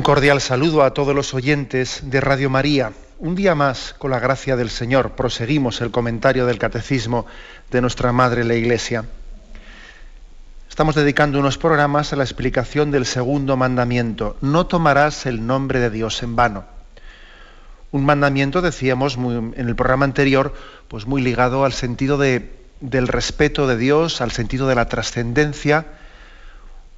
Un cordial saludo a todos los oyentes de Radio María. Un día más, con la gracia del Señor, proseguimos el comentario del Catecismo de nuestra Madre la Iglesia. Estamos dedicando unos programas a la explicación del segundo mandamiento. No tomarás el nombre de Dios en vano. Un mandamiento, decíamos en el programa anterior, pues muy ligado al sentido de, del respeto de Dios, al sentido de la trascendencia.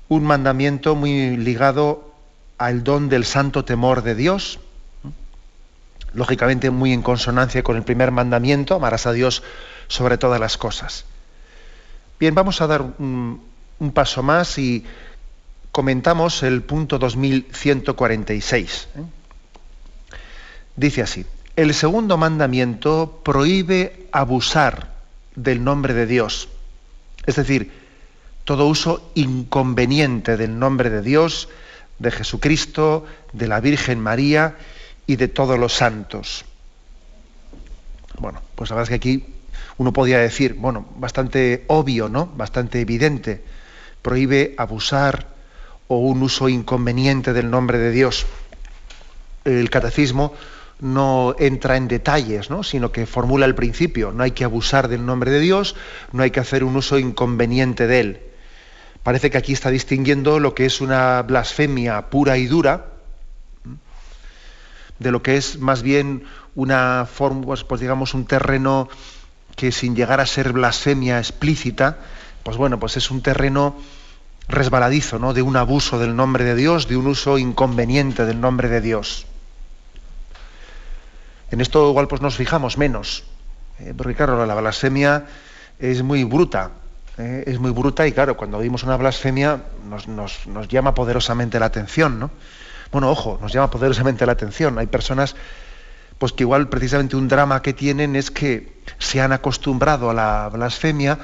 Un mandamiento muy ligado al don del santo temor de Dios, lógicamente muy en consonancia con el primer mandamiento, amarás a Dios sobre todas las cosas. Bien, vamos a dar un, paso más y comentamos el punto 2146. ¿eh? Dice así, el segundo mandamiento prohíbe abusar del nombre de Dios, es decir, todo uso inconveniente del nombre de Dios, de Jesucristo, de la Virgen María y de todos los santos. Bueno, pues la verdad es que aquí uno podría decir, bueno, bastante obvio, ¿no? Bastante evidente. Prohíbe abusar o un uso inconveniente del nombre de Dios. El catecismo no entra en detalles, ¿no? sino que formula el principio. No hay que abusar del nombre de Dios, no hay que hacer un uso inconveniente de él. Parece que aquí está distinguiendo lo que es una blasfemia pura y dura de lo que es más bien una forma, pues, pues, digamos, un terreno que sin llegar a ser blasfemia explícita, pues bueno, pues es un terreno resbaladizo, ¿no? De un abuso del nombre de Dios, de un uso inconveniente del nombre de Dios. En esto igual pues nos fijamos menos, ¿eh? porque claro, la blasfemia es muy bruta, eh, es muy bruta y claro, cuando oímos una blasfemia nos, llama poderosamente la atención, ¿no? Bueno, ojo, nos llama poderosamente la atención. Hay personas pues que igual precisamente un drama que tienen es que se han acostumbrado a la blasfemia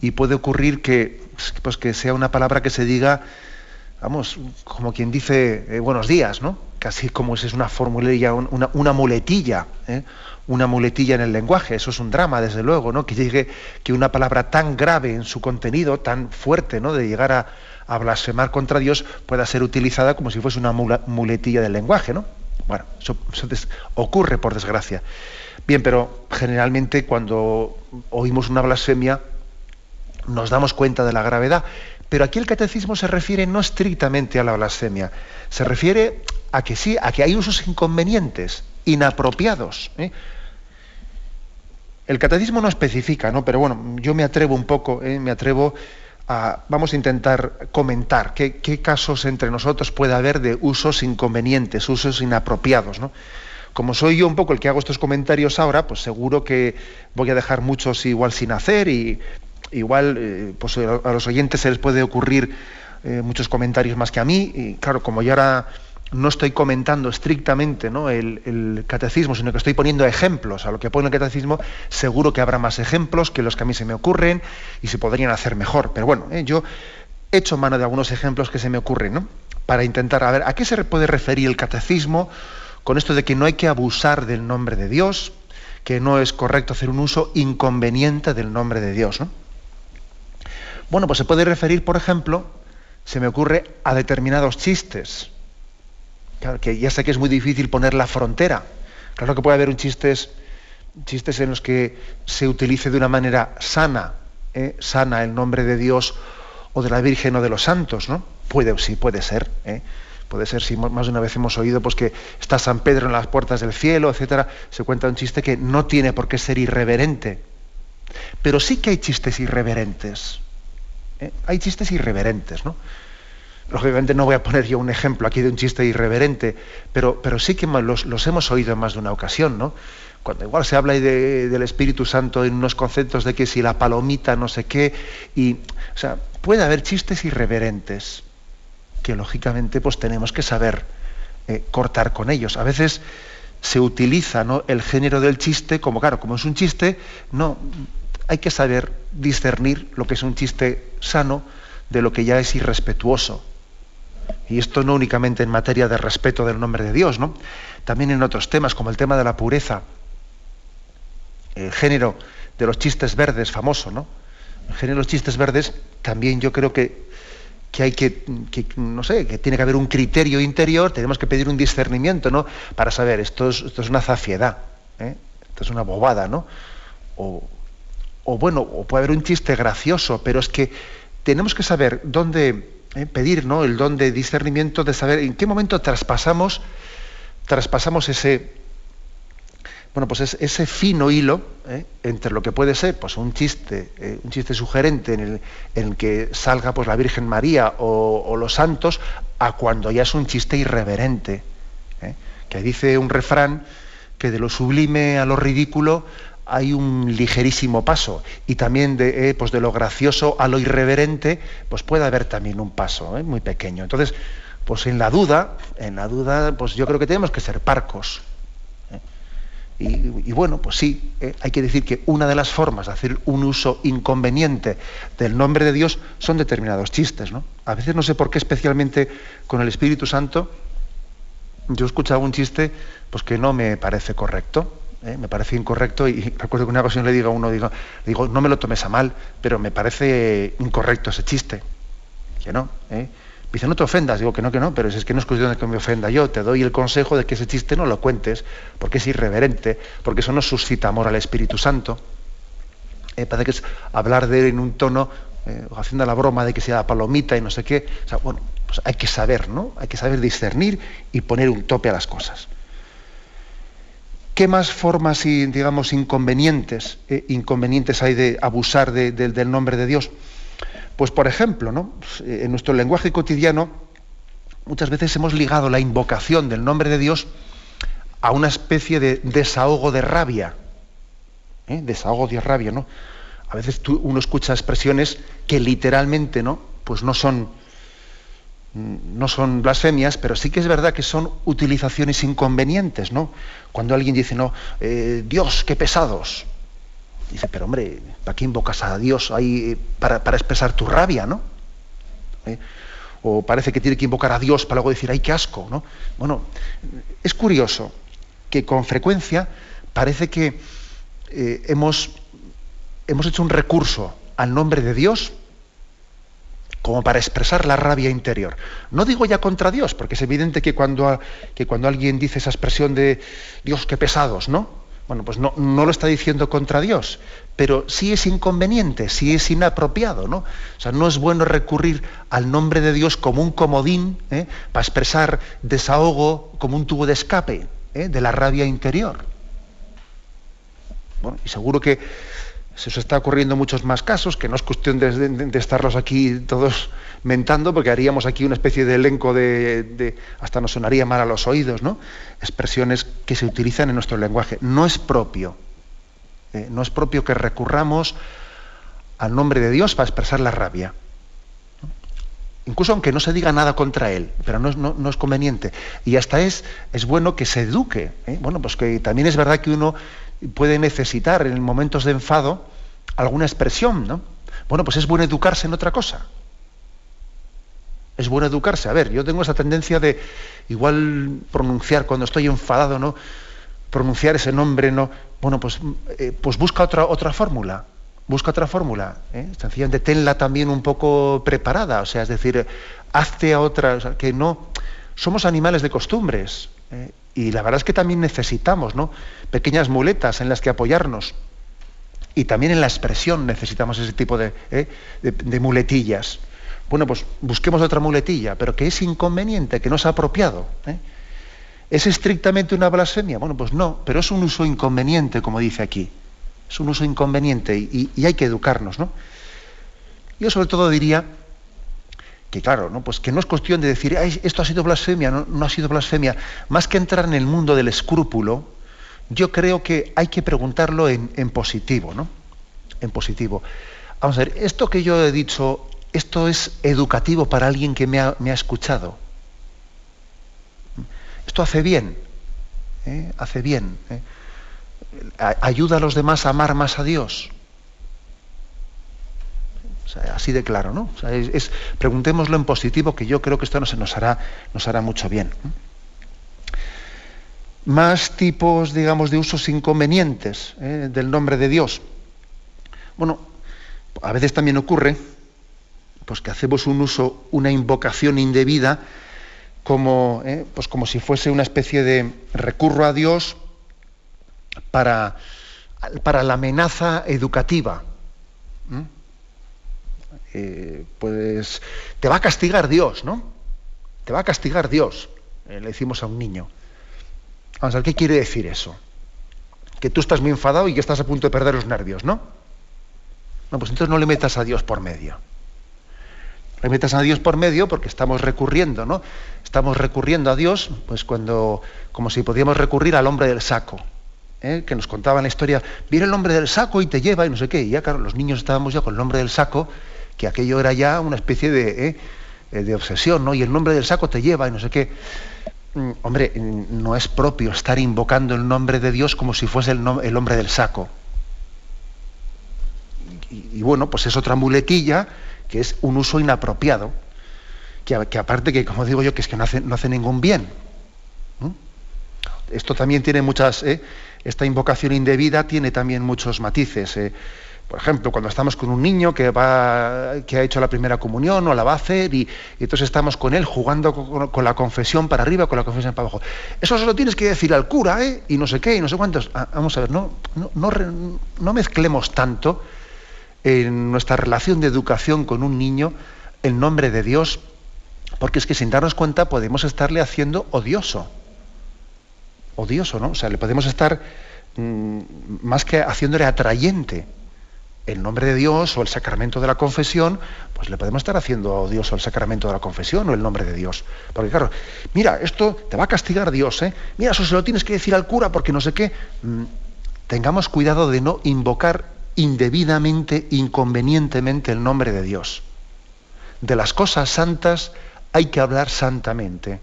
y puede ocurrir que, pues que sea una palabra que se diga, vamos, como quien dice eh, buenos días, ¿no? Casi como si es una formulilla, una, una muletilla. ¿eh? Una muletilla en el lenguaje. Eso es un drama, desde luego, ¿no? Que llegue que una palabra tan grave en su contenido, tan fuerte, ¿no? De llegar a, blasfemar contra Dios, pueda ser utilizada como si fuese una muletilla del lenguaje, ¿no? Bueno, eso, ocurre por desgracia. Bien, pero generalmente cuando oímos una blasfemia nos damos cuenta de la gravedad. Pero aquí el catecismo se refiere no estrictamente a la blasfemia, se refiere a que sí, a que hay usos inconvenientes inapropiados. ¿eh? El catecismo no especifica, ¿no? pero bueno, yo me atrevo un poco, ¿eh? me atrevo a, vamos a intentar comentar qué, casos entre nosotros puede haber de usos inconvenientes, usos inapropiados. ¿no? Como soy yo un poco el que hago estos comentarios ahora, pues seguro que voy a dejar muchos igual sin hacer y igual eh, pues a los oyentes se les puede ocurrir muchos comentarios más que a mí y claro, como yo ahora no estoy comentando estrictamente el, catecismo, sino que estoy poniendo ejemplos a lo que pone el catecismo, seguro que habrá más ejemplos que los que a mí se me ocurren y se podrían hacer mejor. Pero bueno, eh, yo he hecho mano de algunos ejemplos que se me ocurren. Para intentar, a ver, ¿a qué se puede referir el catecismo con esto de que no hay que abusar del nombre de Dios, que no es correcto hacer un uso inconveniente del nombre de Dios, ¿no? Bueno, pues se puede referir, por ejemplo, se me ocurre a determinados chistes, Claro, que ya sé que es muy difícil poner la frontera. Claro que puede haber un chistes, chistes en los que se utilice de una manera sana, ¿eh? sana el nombre de Dios o de la Virgen o de los santos, ¿no? Puede, sí, puede ser. ¿eh? Puede ser, si más de una vez hemos oído pues, que está San Pedro en las puertas del cielo, etcétera, se cuenta un chiste que no tiene por qué ser irreverente. Pero sí que hay chistes irreverentes. ¿eh? Hay chistes irreverentes, ¿no? Lógicamente no voy a poner yo un ejemplo aquí de un chiste irreverente, pero, pero sí que los, hemos oído en más de una ocasión, ¿no? Cuando igual se habla del Espíritu Santo en unos conceptos de que si la palomita no sé qué, y, o sea, puede haber chistes irreverentes. que lógicamente pues tenemos que saber eh, cortar con ellos. A veces se utiliza el género del chiste como, claro, como es un chiste, no, hay que saber discernir lo que es un chiste sano de lo que ya es irrespetuoso. Y esto no únicamente en materia de respeto del nombre de Dios, ¿no? También en otros temas, como el tema de la pureza. El género de los chistes verdes, famoso, ¿no? El género de los chistes verdes, también yo creo que, que hay que, no sé, que tiene que haber un criterio interior, tenemos que pedir un discernimiento, ¿no? Para saber, esto es, esto es una zafiedad, ¿eh? esto es una bobada, ¿no? O, o bueno, o puede haber un chiste gracioso, pero es que tenemos que saber dónde eh, pedir el don de discernimiento, de saber en qué momento traspasamos, traspasamos ese, bueno, pues ese fino hilo ¿eh? entre lo que puede ser pues, un chiste, eh, un chiste sugerente en el, en que salga pues, la Virgen María o, los santos, a cuando ya es un chiste irreverente. Que dice un refrán que de lo sublime a lo ridículo hay un ligerísimo paso y también de, eh, pues de lo gracioso a lo irreverente pues puede haber también un paso eh, muy pequeño entonces pues en la duda en la duda pues yo creo que tenemos que ser parcos eh. y, bueno pues sí hay que decir que una de las formas de hacer un uso inconveniente del nombre de Dios son determinados chistes ¿no? a veces no sé por qué especialmente con el Espíritu Santo yo he escuchado un chiste pues que no me parece correcto ¿eh? me parece incorrecto y recuerdo que una ocasión le digo a uno, digo, digo, no me lo tomes a mal, pero me parece incorrecto ese chiste. Que no, ¿eh? Dice, no te ofendas, digo que no, que no, pero es que no es cuestión de que me ofenda yo, te doy el consejo de que ese chiste no lo cuentes, porque es irreverente, porque eso no suscita amor al Espíritu Santo. Eh, parece que es hablar de él en un tono, eh, haciendo la broma de que sea palomita y no sé qué. O sea, bueno, pues hay que saber, ¿no? Hay que saber discernir y poner un tope a las cosas. ¿Qué más formas y, digamos, inconvenientes, eh, inconvenientes hay de abusar del nombre de Dios? Pues, por ejemplo, ¿no? en nuestro lenguaje cotidiano, muchas veces hemos ligado la invocación del nombre de Dios a una especie de desahogo de rabia. ¿eh? Desahogo de rabia, ¿no? A veces uno escucha expresiones que literalmente, ¿no? Pues no son no son blasfemias, pero sí que es verdad que son utilizaciones inconvenientes, ¿no? Cuando alguien dice, no, eh, Dios, qué pesados. Dice, pero hombre, ¿para qué invocas a Dios ahí para, expresar tu rabia, ¿no? ¿Eh? O parece que tiene que invocar a Dios para luego decir, ay, qué asco, ¿no? Bueno, es curioso que con frecuencia parece que eh, hemos, hemos hecho un recurso al nombre de Dios como para expresar la rabia interior. No digo ya contra Dios, porque es evidente que cuando, alguien dice esa expresión de Dios, qué pesados, ¿no? Bueno, pues no, no, lo está diciendo contra Dios, pero sí es inconveniente, sí es inapropiado, ¿no? O sea, no es bueno recurrir al nombre de Dios como un comodín ¿eh? para expresar desahogo, como un tubo de escape ¿eh? de la rabia interior. Bueno, y seguro que se os está ocurriendo muchos más casos, que no es cuestión de, estarlos aquí todos mentando, porque haríamos aquí una especie de elenco de, hasta nos sonaría mal a los oídos, ¿no? Expresiones que se utilizan en nuestro lenguaje. No es propio, eh, no es propio que recurramos al nombre de Dios para expresar la rabia. Incluso aunque no se diga nada contra él, pero no es, conveniente. Y hasta es, es bueno que se eduque. ¿eh? Bueno, pues que también es verdad que uno puede necesitar en momentos de enfado alguna expresión, ¿no? Bueno, pues es bueno educarse en otra cosa. Es bueno educarse. A ver, yo tengo esa tendencia de igual pronunciar cuando estoy enfadado, ¿no? Pronunciar ese nombre, ¿no? Bueno, pues, eh, pues busca otra, otra fórmula. Busca otra fórmula. ¿eh? Sencillamente tenla también un poco preparada. O sea, es decir, hazte a otra. que no. Somos animales de costumbres. ¿eh? Y la verdad es que también necesitamos ¿no? pequeñas muletas en las que apoyarnos. Y también en la expresión necesitamos ese tipo de, ¿eh? de, muletillas. Bueno, pues busquemos otra muletilla, pero que es inconveniente, que no es apropiado. ¿eh? ¿Es estrictamente una blasfemia? Bueno, pues no, pero es un uso inconveniente, como dice aquí. Es un uso inconveniente y, y hay que educarnos, ¿no? Yo sobre todo diría que claro, ¿no? Pues que no es cuestión de decir, esto ha sido blasfemia, no, ha sido blasfemia. Más que entrar en el mundo del escrúpulo, yo creo que hay que preguntarlo en, positivo, ¿no? En positivo. Vamos a ver, esto que yo he dicho esto es educativo para alguien que me ha, escuchado. Esto hace bien, ¿eh? hace bien. ¿eh? ayuda a los demás a amar más a Dios. Así de claro, ¿no? es, preguntémoslo en positivo, que yo creo que esto nos, nos, hará, nos hará mucho bien. Más tipos, digamos, de usos inconvenientes ¿eh? del nombre de Dios. Bueno, a veces también ocurre pues que hacemos un uso, una invocación indebida, como, ¿eh? pues como si fuese una especie de recurro a Dios para, para la amenaza educativa. Pues te va a castigar Dios, ¿no? Te va a castigar Dios, eh, le decimos a un niño. Vamos a ver, ¿qué quiere decir eso? Que tú estás muy enfadado y que estás a punto de perder los nervios, ¿no? No, pues entonces no le metas a Dios por medio. Le metas a Dios por medio porque estamos recurriendo, ¿no? Estamos recurriendo a Dios, pues cuando, como si podíamos recurrir al hombre del saco. ¿eh? que nos contaban la historia, viene el hombre del saco y te lleva y no sé qué. Y ya, claro, los niños estábamos ya con el nombre del saco, que aquello era ya una especie de, ¿eh? Eh, de obsesión, ¿no? Y el nombre del saco te lleva y no sé qué. Mm, hombre, mm, no es propio estar invocando el nombre de Dios como si fuese el, hombre del saco. Y, bueno, pues es otra muletilla que es un uso inapropiado, que, aparte que, como digo yo, que es que no hace, no hace ningún bien. Esto también tiene muchas, esta invocación indebida tiene también muchos matices. Eh. Por ejemplo, cuando estamos con un niño que, ha hecho la primera comunión o la va a hacer y, entonces estamos con él jugando con, la confesión para arriba, con la confesión para abajo. Eso se lo tienes que decir al cura, ¿eh? Y no sé qué, y no sé cuántos. Ah, vamos a ver, no, no, no mezclemos tanto en nuestra relación de educación con un niño el nombre de Dios, porque es que sin darnos cuenta podemos estarle haciendo odioso odioso, ¿no? O sea, le podemos estar mm, más que haciéndole atrayente el nombre de Dios o el sacramento de la confesión, pues le podemos estar haciendo odioso el sacramento de la confesión o el nombre de Dios. Porque claro, mira, esto te va a castigar Dios, ¿eh? Mira, eso se lo tienes que decir al cura porque no sé qué. Mm, tengamos cuidado de no invocar indebidamente, inconvenientemente el nombre de Dios. De las cosas santas hay que hablar santamente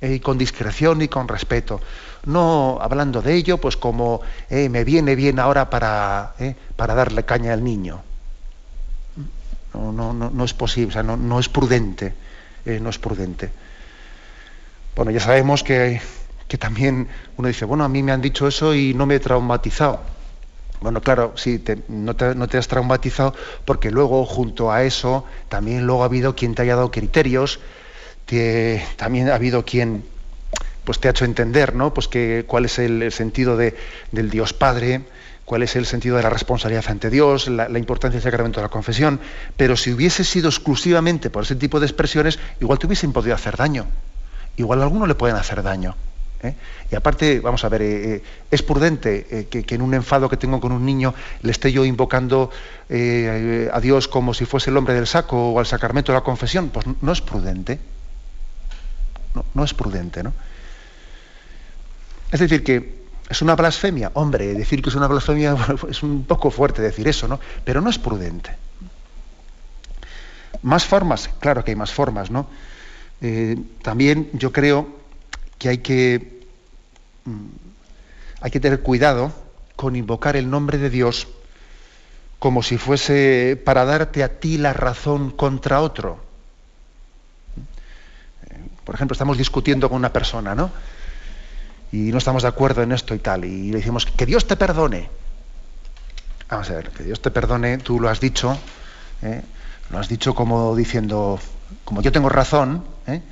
y con discreción y con respeto. No hablando de ello, pues como eh, me viene bien ahora para, eh, para darle caña al niño. No, no, no, no es posible, o sea, no, no es prudente, eh, no es prudente. Bueno, ya sabemos que, que, también uno dice, bueno, a mí me han dicho eso y no me he traumatizado. Bueno, claro, sí, no, te, has traumatizado porque luego junto a eso también luego ha habido quien te haya dado criterios, también ha habido quien pues te ha hecho entender ¿no? pues que, cuál es el, sentido de, del Dios Padre, cuál es el sentido de la responsabilidad ante Dios, la, importancia del sacramento de la confesión, pero si hubiese sido exclusivamente por ese tipo de expresiones, igual te hubiesen podido hacer daño, igual a alguno le pueden hacer daño. ¿eh? Y aparte, vamos a ver, eh, eh, es prudente que, que, en un enfado que tengo con un niño le esté yo invocando a Dios como si fuese el hombre del saco o al sacramento de la confesión, pues no es prudente no, es prudente, ¿no? Es decir, que es una blasfemia. Hombre, decir que es una blasfemia es un poco fuerte decir eso, ¿no? Pero no es prudente. Más formas, claro que hay más formas, ¿no? Eh, también yo creo que hay que, mm, hay que tener cuidado con invocar el nombre de Dios como si fuese para darte a ti la razón contra otro. Por ejemplo, estamos discutiendo con una persona, ¿no? Y no estamos de acuerdo en esto y tal. Y le decimos, que Dios te perdone. Vamos a ver, que Dios te perdone, tú lo has dicho, ¿eh? lo has dicho como diciendo, como yo tengo razón, ¿eh?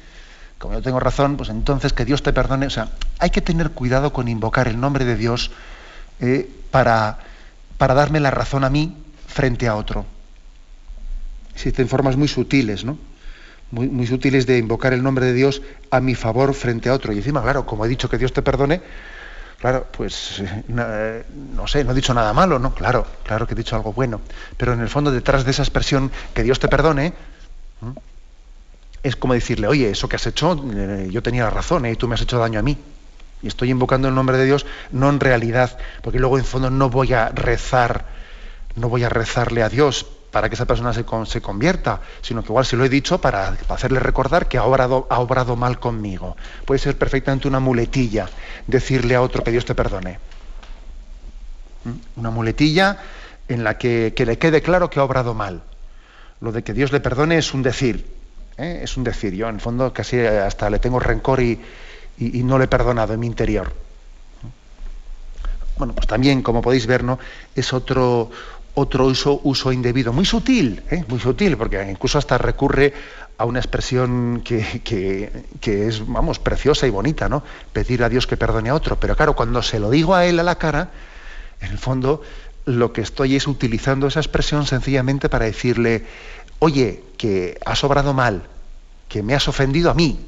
como yo tengo razón, pues entonces que Dios te perdone. O sea, hay que tener cuidado con invocar el nombre de Dios ¿eh? para, para darme la razón a mí frente a otro. Existen formas muy sutiles, ¿no? Muy, muy sutiles de invocar el nombre de Dios a mi favor frente a otro. Y encima, claro, como he dicho que Dios te perdone, claro, pues eh, eh, no, sé, no he dicho nada malo, ¿no? Claro, claro que he dicho algo bueno. Pero en el fondo, detrás de esa expresión, que Dios te perdone, es como decirle, oye, eso que has hecho, eh, yo tenía razón, y tú me has hecho daño a mí. Y estoy invocando el nombre de Dios, no en realidad, porque luego en fondo no voy a rezar, no voy a rezarle a Dios para que esa persona se, se, convierta, sino que igual se lo he dicho para, hacerle recordar que ha obrado, ha obrado mal conmigo. Puede ser perfectamente una muletilla decirle a otro que Dios te perdone. ¿Mm? Una muletilla en la que, le quede claro que ha obrado mal. Lo de que Dios le perdone es un decir, ¿eh? es un decir. Yo en el fondo casi hasta le tengo rencor y, y no le he perdonado en mi interior. Bueno, pues también, como podéis ver, ¿no? es otro, otro uso, indebido, muy sutil, ¿eh? muy sutil, porque incluso hasta recurre a una expresión que, es, vamos, preciosa y bonita, ¿no? Pedir a Dios que perdone a otro. Pero claro, cuando se lo digo a él a la cara, en el fondo lo que estoy es utilizando esa expresión sencillamente para decirle, oye, que has obrado mal, que me has ofendido a mí,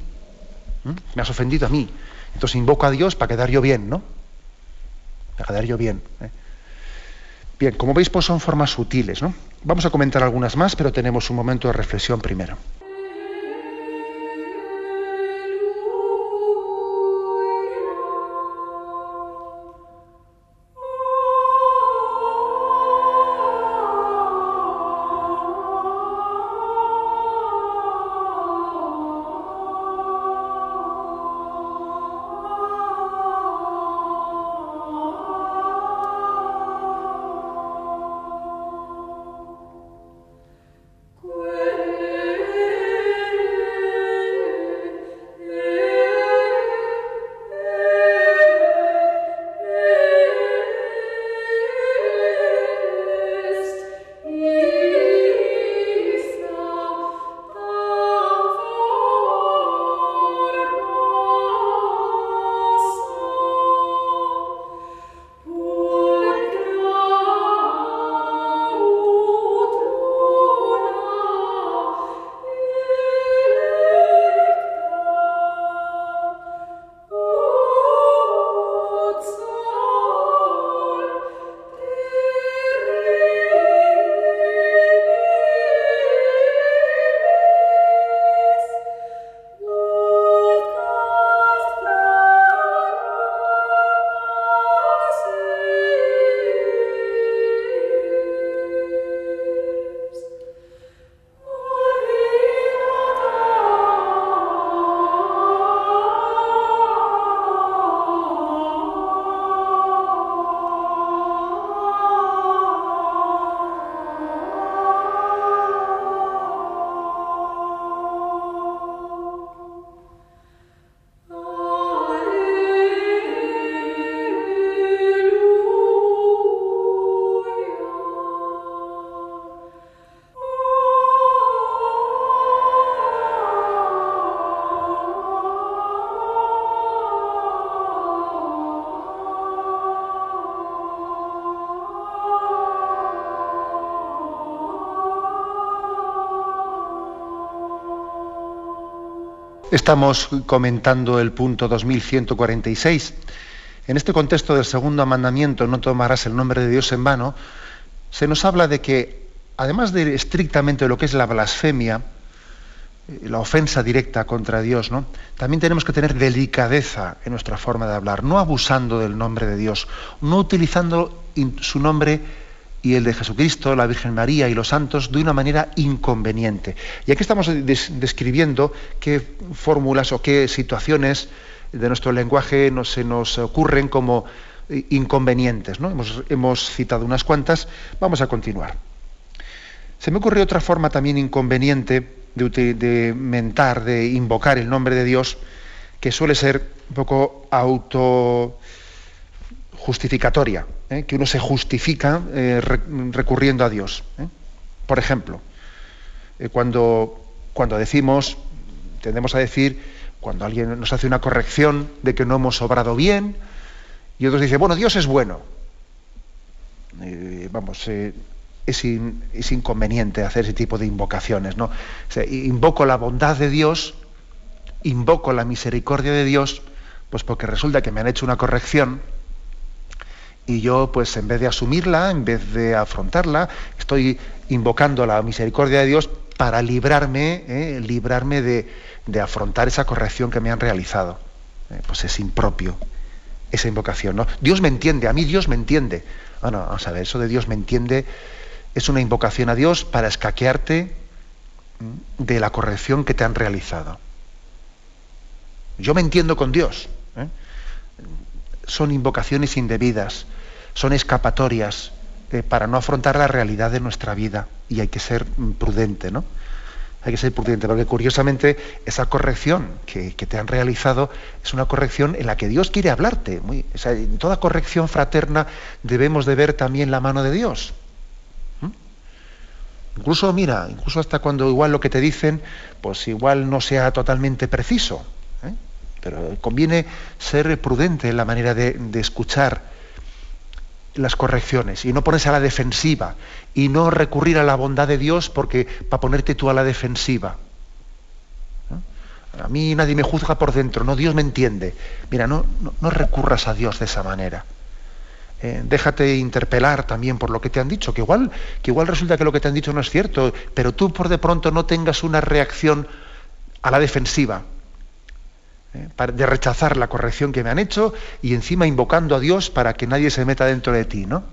me has ofendido a mí. Entonces invoco a Dios para quedar yo bien, ¿no? Para quedar yo bien. ¿eh? Bien, como veis, pues son formas sutiles, ¿no? Vamos a comentar algunas más, pero tenemos un momento de reflexión primero. Estamos comentando el punto 2146. En este contexto del segundo mandamiento, no tomarás el nombre de Dios en vano, se nos habla de que, además de estrictamente lo que es la blasfemia, eh, la ofensa directa contra Dios, ¿no? También tenemos que tener delicadeza en nuestra forma de hablar, no abusando del nombre de Dios, no utilizando su nombre y el de Jesucristo, la Virgen María y los santos de una manera inconveniente. Y aquí estamos describiendo qué fórmulas o qué situaciones de nuestro lenguaje se nos ocurren como eh, inconvenientes. ¿no? Hemos, citado unas cuantas, vamos a continuar. Se me ocurre otra forma también inconveniente de, de mentar, de invocar el nombre de Dios, que suele ser un poco auto justificatoria, ¿eh? que uno se justifica eh, recurriendo a Dios. ¿eh? Por ejemplo, cuando, cuando decimos, tendemos a decir, cuando alguien nos hace una corrección de que no hemos obrado bien, y otros dicen, bueno, Dios es bueno. vamos, es, inconveniente hacer ese tipo de invocaciones. ¿no? invoco la bondad de Dios, invoco la misericordia de Dios, pues porque resulta que me han hecho una corrección, y yo pues en vez de asumirla, en vez de afrontarla, estoy invocando la misericordia de Dios para librarme, eh, librarme de, afrontar esa corrección que me han realizado. Eh, pues es impropio esa invocación. ¿no? Dios me entiende, a mí Dios me entiende. Ah, no, vamos a ver, eso de Dios me entiende es una invocación a Dios para escaquearte de la corrección que te han realizado. Yo me entiendo con Dios. ¿eh? Son invocaciones indebidas, son escapatorias eh, para no afrontar la realidad de nuestra vida y hay que ser prudente, ¿no? Hay que ser prudente, porque curiosamente esa corrección que, te han realizado es una corrección en la que Dios quiere hablarte. en toda corrección fraterna debemos de ver también la mano de Dios. Incluso, mira, incluso hasta cuando igual lo que te dicen, pues igual no sea totalmente preciso. ¿eh? Pero conviene ser prudente en la manera de, escuchar las correcciones y no ponerse a la defensiva y no recurrir a la bondad de Dios porque para ponerte tú a la defensiva. A mí nadie me juzga por dentro, no Dios me entiende. Mira, no, no recurras a Dios de esa manera. Eh, déjate interpelar también por lo que te han dicho, que igual, que igual resulta que lo que te han dicho no es cierto, pero tú por de pronto no tengas una reacción a la defensiva, de rechazar la corrección que me han hecho y encima invocando a Dios para que nadie se meta dentro de ti, ¿no?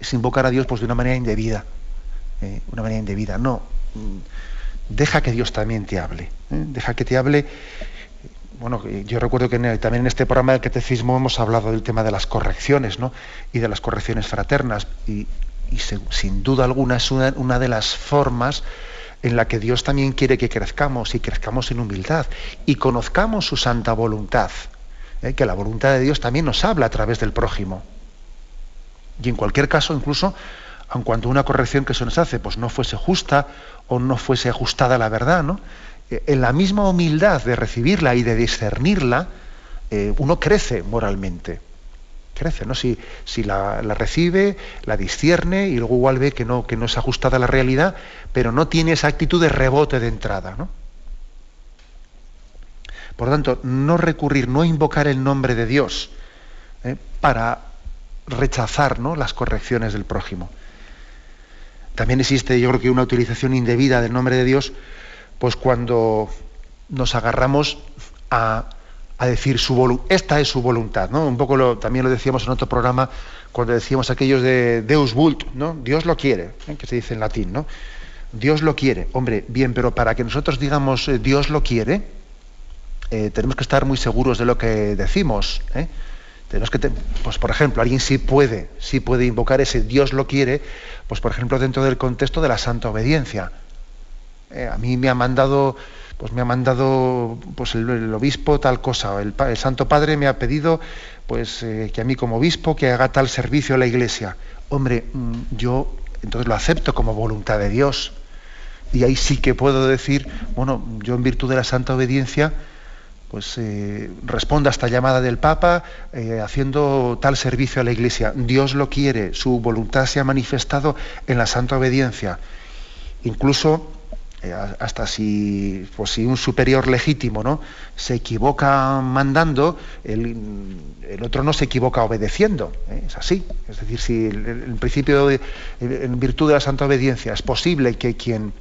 Es invocar a Dios pues, de una manera indebida, eh, una manera indebida. No, mm, deja que Dios también te hable, deja que te hable bueno, yo recuerdo que también en este programa del catecismo hemos hablado del tema de las correcciones, ¿no? Y de las correcciones fraternas. Y, sin duda alguna es una, de las formas en la que Dios también quiere que crezcamos y crezcamos en humildad y conozcamos su santa voluntad. ¿eh? Que la voluntad de Dios también nos habla a través del prójimo. Y en cualquier caso, incluso, aun cuando una corrección que se nos hace pues no fuese justa o no fuese ajustada a la verdad, ¿no? en la misma humildad de recibirla y de discernirla, eh, uno crece moralmente. Crece, ¿no? Si, si la, recibe, la discierne y luego igual ve que no, que no es ajustada a la realidad, pero no tiene esa actitud de rebote de entrada. ¿no? Por lo tanto, no recurrir, no invocar el nombre de Dios ¿eh? para rechazar ¿no? las correcciones del prójimo. También existe, yo creo que una utilización indebida del nombre de Dios pues cuando nos agarramos a, decir su esta es su voluntad, ¿no? Un poco lo, también lo decíamos en otro programa cuando decíamos aquellos de Deus vult, ¿no? Dios lo quiere, ¿eh? que se dice en latín, ¿no? Dios lo quiere. Hombre, bien, pero para que nosotros digamos eh, Dios lo quiere, eh, tenemos que estar muy seguros de lo que decimos. Tenemos que, pues por ejemplo, alguien sí puede, sí puede invocar ese Dios lo quiere, pues por ejemplo dentro del contexto de la santa obediencia. Eh, a mí me ha mandado, pues me ha mandado pues el, obispo tal cosa, el, Santo Padre me ha pedido pues eh, que a mí como obispo que haga tal servicio a la iglesia. Hombre, mm, yo entonces lo acepto como voluntad de Dios. Y ahí sí que puedo decir, bueno, yo en virtud de la santa obediencia, pues eh, responda a esta llamada del Papa haciendo tal servicio a la Iglesia. Dios lo quiere, su voluntad se ha manifestado en la santa obediencia. Incluso eh, hasta si, pues si un superior legítimo ¿no? se equivoca mandando, el, otro no se equivoca obedeciendo. ¿eh? Es así. Es decir, si en principio, en virtud de la santa obediencia, es posible que quien,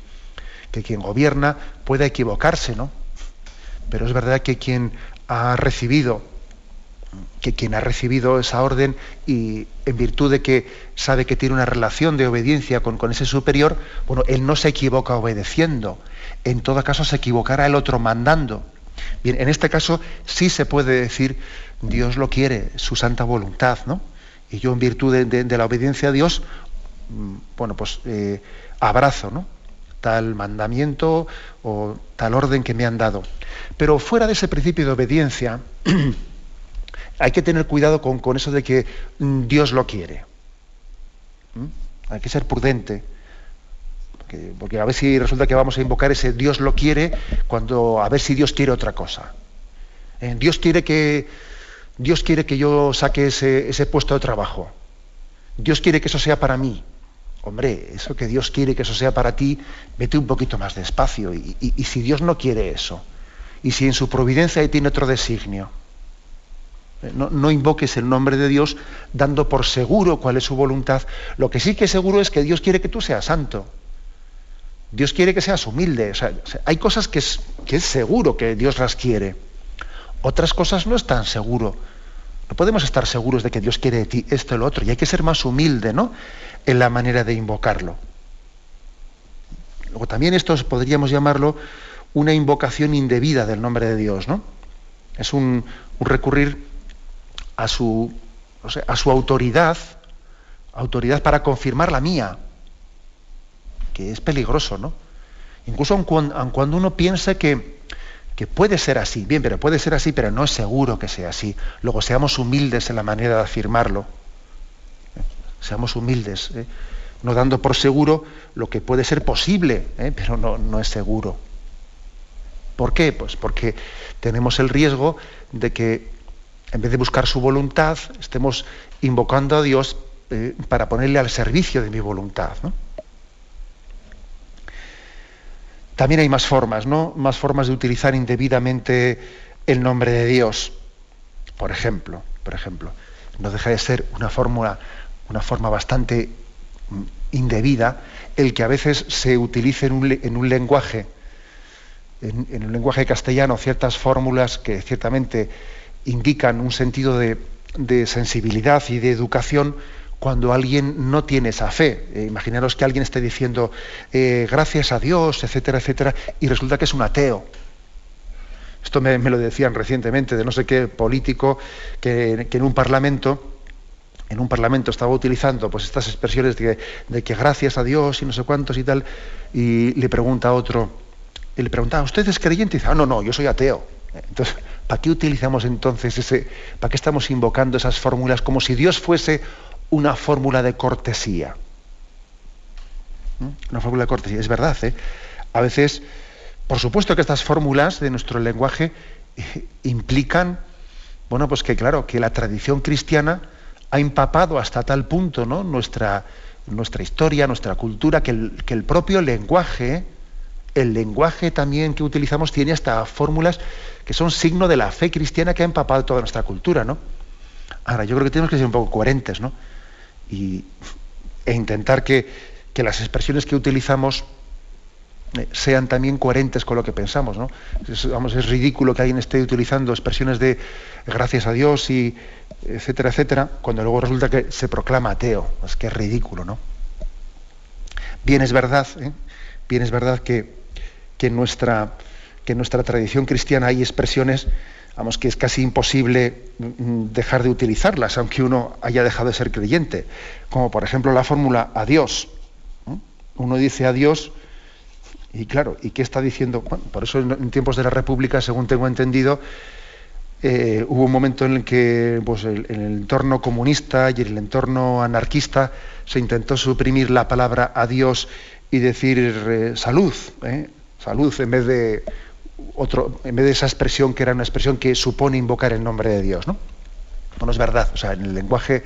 que quien gobierna pueda equivocarse, ¿no? Pero es verdad que quien ha recibido que quien ha recibido esa orden y en virtud de que sabe que tiene una relación de obediencia con, ese superior, bueno, él no se equivoca obedeciendo, en todo caso se equivocará el otro mandando. Bien, en este caso sí se puede decir Dios lo quiere, su santa voluntad, ¿no? Y yo en virtud de, la obediencia a Dios, mm, bueno, pues eh, abrazo, ¿no? tal mandamiento o tal orden que me han dado. Pero fuera de ese principio de obediencia, hay que tener cuidado con, eso de que mm, Dios lo quiere. ¿Mm? Hay que ser prudente. Porque, a ver si resulta que vamos a invocar ese Dios lo quiere cuando a ver si Dios quiere otra cosa. Eh, Dios quiere que Dios quiere que yo saque ese, puesto de trabajo. Dios quiere que eso sea para mí. Hombre, eso que Dios quiere que eso sea para ti, vete un poquito más despacio. Y, y si Dios no quiere eso, y si en su providencia tiene otro designio, no, invoques el nombre de Dios dando por seguro cuál es su voluntad. Lo que sí que es seguro es que Dios quiere que tú seas santo. Dios quiere que seas humilde. hay cosas que es, que es seguro que Dios las quiere. Otras cosas no es tan seguro. No podemos estar seguros de que Dios quiere de ti esto y lo otro. Y hay que ser más humilde, ¿no? En la manera de invocarlo. Luego también esto podríamos llamarlo una invocación indebida del nombre de Dios, ¿no? Es un, recurrir a su, a su autoridad, autoridad para confirmar la mía, que es peligroso, ¿no? Incluso aun cuando, uno piense que, que puede ser así, bien, pero puede ser así, pero no es seguro que sea así. Luego seamos humildes en la manera de afirmarlo. Seamos humildes, ¿eh? no dando por seguro lo que puede ser posible, ¿eh? pero no, no es seguro. ¿Por qué? Pues porque tenemos el riesgo de que en vez de buscar su voluntad, estemos invocando a Dios eh, para ponerle al servicio de mi voluntad. También hay más formas, ¿no? Más formas de utilizar indebidamente el nombre de Dios. Por ejemplo, por ejemplo, no deja de ser una fórmula, una forma bastante mm, indebida el que a veces se utilice en un lenguaje en, el lenguaje castellano ciertas fórmulas que ciertamente indican un sentido de, sensibilidad y de educación cuando alguien no tiene esa fe. Eh, imaginaros que alguien esté diciendo eh, gracias a Dios, etcétera, etcétera, y resulta que es un ateo. Esto me, lo decían recientemente de no sé qué político que, en un parlamento en un parlamento estaba utilizando pues estas expresiones de, que gracias a Dios y no sé cuántos y tal, y le pregunta a otro, y le preguntaba, ¿usted es creyente? Y dice, ah, no, no, yo soy ateo. Entonces, ¿para qué utilizamos entonces ese, para qué estamos invocando esas fórmulas como si Dios fuese una fórmula de cortesía? ¿Mm? Una fórmula de cortesía, es verdad, ¿eh? A veces, por supuesto que estas fórmulas de nuestro lenguaje eh, implican, bueno, pues que claro, que la tradición cristiana ha empapado hasta tal punto ¿no? nuestra, nuestra historia, nuestra cultura, que el, que el propio lenguaje el lenguaje también que utilizamos tiene hasta fórmulas que son signo de la fe cristiana que ha empapado toda nuestra cultura, ¿no? Ahora, yo creo que tenemos que ser un poco coherentes, ¿no? Y, e intentar que, las expresiones que utilizamos eh, sean también coherentes con lo que pensamos, ¿no? Es, vamos, es ridículo que alguien esté utilizando expresiones de gracias a Dios y etcétera, etcétera, cuando luego resulta que se proclama ateo. Es que es ridículo, ¿no? Bien es verdad, ¿eh? bien es verdad que que en nuestra, que nuestra tradición cristiana hay expresiones vamos, que es casi imposible mm, dejar de utilizarlas, aunque uno haya dejado de ser creyente, como por ejemplo la fórmula adiós. Uno dice adiós y claro, ¿y qué está diciendo? por eso en tiempos de la República, según tengo entendido, eh, hubo un momento en el que pues, en el entorno comunista y en el entorno anarquista se intentó suprimir la palabra adiós y decir eh, salud. ¿eh? Salud, en vez de en vez de esa expresión que era una expresión que supone invocar el nombre de Dios, ¿no? Bueno, es verdad, o sea, en el lenguaje,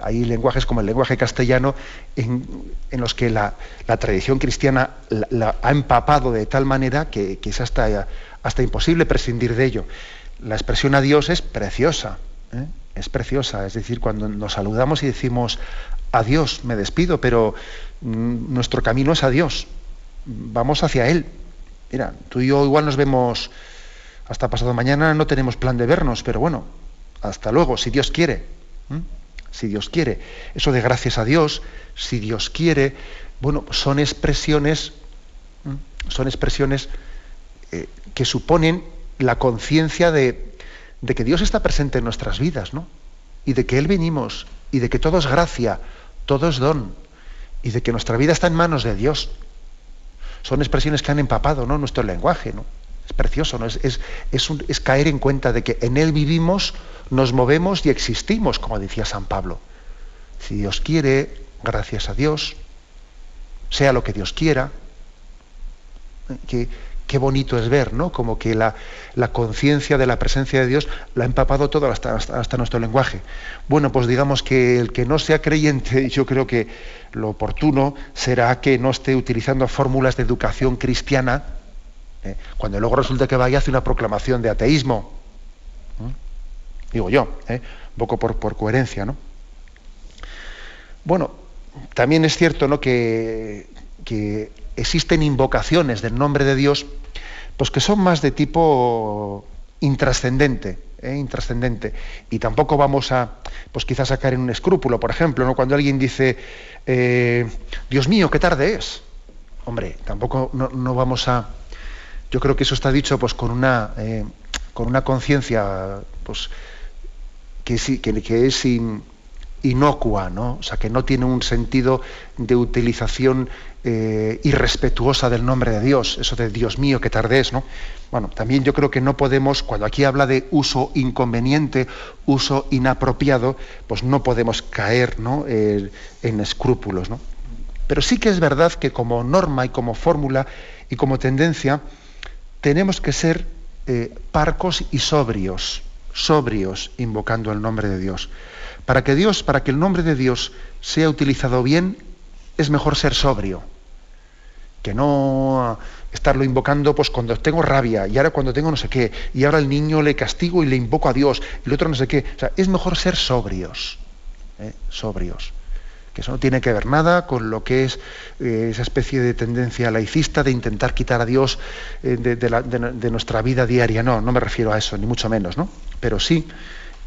hay lenguajes como el lenguaje castellano en, los que la, tradición cristiana la, ha empapado de tal manera que, es hasta, hasta imposible prescindir de ello. La expresión a Dios es preciosa, ¿eh? es preciosa, es decir, cuando nos saludamos y decimos adiós, me despido, pero mm, nuestro camino es a Dios, vamos hacia Él, mira, tú y yo igual nos vemos hasta pasado mañana, no tenemos plan de vernos, pero bueno, hasta luego, si Dios quiere. Si Dios quiere. Eso de gracias a Dios, si Dios quiere, bueno, son expresiones, son expresiones eh, que suponen la conciencia de, de, que Dios está presente en nuestras vidas, ¿no? Y de que Él venimos, y de que todo es gracia, todo es don, y de que nuestra vida está en manos de Dios son expresiones que han empapado ¿no? nuestro lenguaje. ¿no? Es precioso, ¿no? es, es, caer en cuenta de que en Él vivimos, nos movemos y existimos, como decía San Pablo. Si Dios quiere, gracias a Dios, sea lo que Dios quiera, que, qué bonito es ver, ¿no? Como que la, conciencia de la presencia de Dios la ha empapado todo hasta, nuestro lenguaje. Bueno, pues digamos que el que no sea creyente, yo creo que lo oportuno será que no esté utilizando fórmulas de educación cristiana, ¿eh? cuando luego resulta que vaya a hacer una proclamación de ateísmo. Digo yo, ¿eh? un poco por, por coherencia, ¿no? Bueno, también es cierto ¿no? que, que existen invocaciones del nombre de Dios pues que son más de tipo intrascendente. ¿eh? intrascendente. Y tampoco vamos a, pues quizás a en un escrúpulo, por ejemplo, ¿no? cuando alguien dice, eh, Dios mío, qué tarde es. Hombre, tampoco no, vamos a... Yo creo que eso está dicho pues con una, eh, una conciencia pues, que, que, que es inocua, ¿no? O sea, que no tiene un sentido de utilización eh, irrespetuosa del nombre de Dios, eso de Dios mío, que tardes, ¿no? Bueno, también yo creo que no podemos, cuando aquí habla de uso inconveniente, uso inapropiado, pues no podemos caer ¿no? en escrúpulos, ¿no? Pero sí que es verdad que como norma y como fórmula y como tendencia, tenemos que ser eh, parcos y sobrios, sobrios, invocando el nombre de Dios. Para que Dios, para que el nombre de Dios sea utilizado bien, es mejor ser sobrio, que no estarlo invocando pues cuando tengo rabia y ahora cuando tengo no sé qué, y ahora el niño le castigo y le invoco a Dios, y el otro no sé qué. O sea, es mejor ser sobrios, ¿eh? sobrios. Que eso no tiene que ver nada con lo que es eh, esa especie de tendencia laicista de intentar quitar a Dios eh, de, de, nuestra vida diaria. No, no me refiero a eso, ni mucho menos, ¿no? Pero sí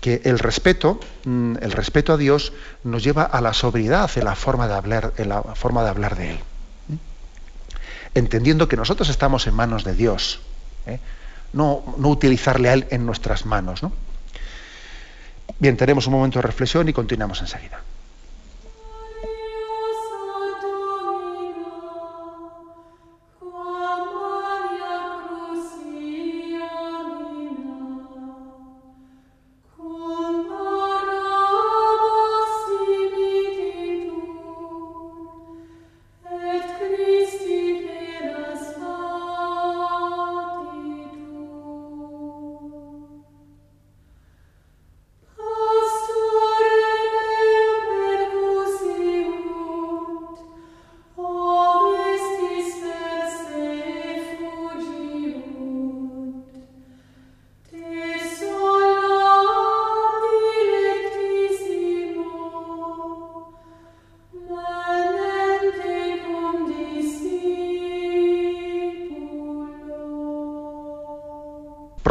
que el respeto, mm, el respeto a Dios nos lleva a la sobriedad en la forma de hablar, en la forma de, hablar de Él. Entendiendo que nosotros estamos en manos de Dios, ¿eh? no, no, utilizarle a Él en nuestras manos. Bien, tenemos un momento de reflexión y continuamos enseguida.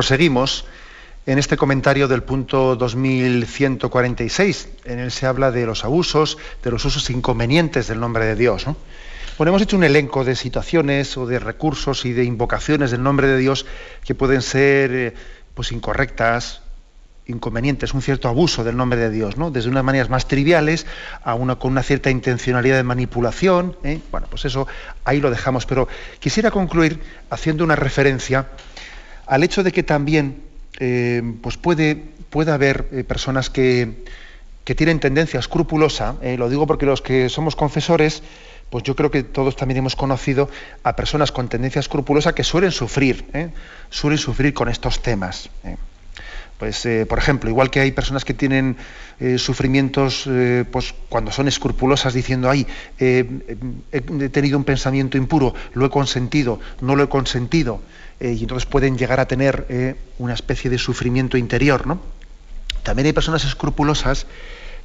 Proseguimos en este comentario del punto 2146. En él se habla de los abusos, de los usos inconvenientes del nombre de Dios. Bueno, hemos hecho un elenco de situaciones o de recursos y de invocaciones del nombre de Dios que pueden ser eh, pues, incorrectas, inconvenientes, un cierto abuso del nombre de Dios, ¿no? desde unas maneras más triviales a una con una cierta intencionalidad de manipulación. ¿eh? Bueno, pues eso ahí lo dejamos, pero quisiera concluir haciendo una referencia al hecho de que también eh, pues puede, puede haber eh, personas que, tienen tendencia escrupulosa, eh, lo digo porque los que somos confesores, pues yo creo que todos también hemos conocido a personas con tendencia escrupulosa que suelen sufrir, suelen sufrir con estos temas. Pues, por ejemplo, igual que hay personas que tienen sufrimientos pues, cuando son escrupulosas diciendo, ay, he tenido un pensamiento impuro, lo he consentido, no lo he consentido, eh, y entonces pueden llegar a tener eh, una especie de sufrimiento interior. ¿no? También hay personas escrupulosas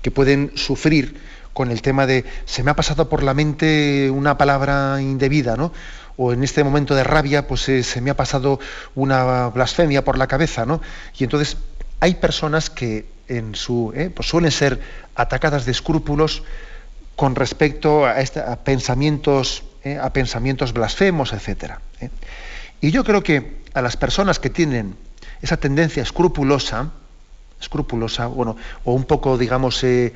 que pueden sufrir con el tema de se me ha pasado por la mente una palabra indebida, ¿no? o en este momento de rabia, pues eh, se me ha pasado una blasfemia por la cabeza, ¿no? Y entonces hay personas que en su, pues suelen ser atacadas de escrúpulos con respecto a, pensamientos, a pensamientos blasfemos, etcétera. Y yo creo que a las personas que tienen esa tendencia escrupulosa, escrupulosa, bueno, o un poco, digamos, eh,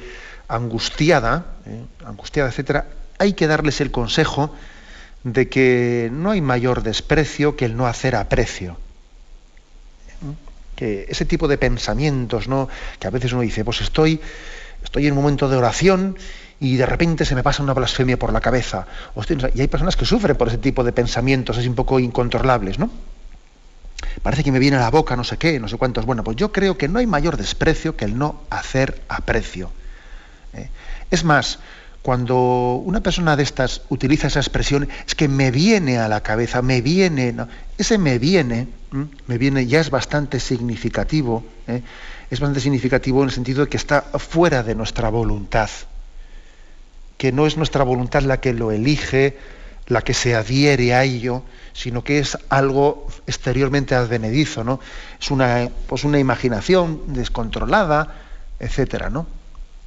angustiada, eh, angustiada, etcétera, hay que darles el consejo de que no hay mayor desprecio que el no hacer aprecio. Que ese tipo de pensamientos, ¿no? Que a veces uno dice, pues estoy, estoy en un momento de oración y de repente se me pasa una blasfemia por la cabeza. Y hay personas que sufren por ese tipo de pensamientos así un poco incontrolables, ¿no? Parece que me viene a la boca no sé qué, no sé cuántos. Bueno, pues yo creo que no hay mayor desprecio que el no hacer aprecio. ¿eh? Es más, cuando una persona de estas utiliza esa expresión, es que me viene a la cabeza, me viene, ese me viene, me viene ya es bastante significativo, ¿eh? es bastante significativo en el sentido de que está fuera de nuestra voluntad que no es nuestra voluntad la que lo elige la que se adhiere a ello, sino que es algo exteriormente advenedizo, ¿no? Es una, pues imaginación descontrolada, etcétera, ¿no?